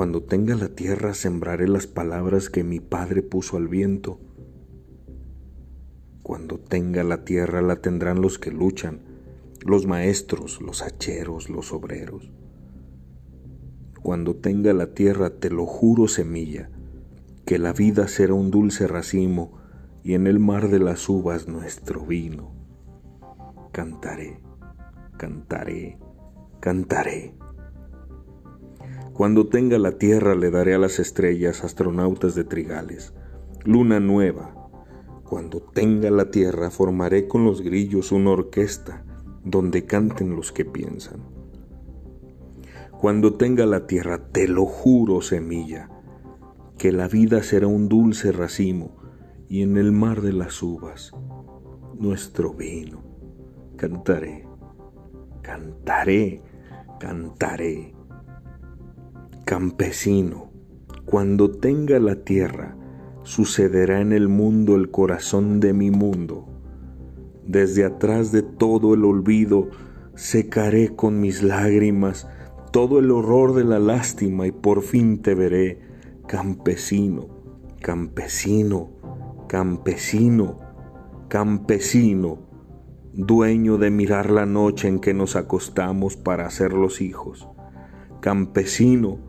Cuando tenga la tierra sembraré las palabras que mi Padre puso al viento. Cuando tenga la tierra la tendrán los que luchan, los maestros, los hacheros, los obreros. Cuando tenga la tierra, te lo juro, semilla, que la vida será un dulce racimo y en el mar de las uvas nuestro vino. Cantaré, cantaré, cantaré. Cuando tenga la tierra le daré a las estrellas astronautas de trigales, luna nueva. Cuando tenga la tierra formaré con los grillos una orquesta donde canten los que piensan. Cuando tenga la tierra, te lo juro, semilla, que la vida será un dulce racimo y en el mar de las uvas nuestro vino. Cantaré, cantaré, cantaré. Campesino, cuando tenga la tierra, sucederá en el mundo el corazón de mi mundo. Desde atrás de todo el olvido, secaré con mis lágrimas todo el horror de la lástima y por fin te veré, campesino, campesino, campesino, campesino, dueño de mirar la noche en que nos acostamos para hacer los hijos. Campesino,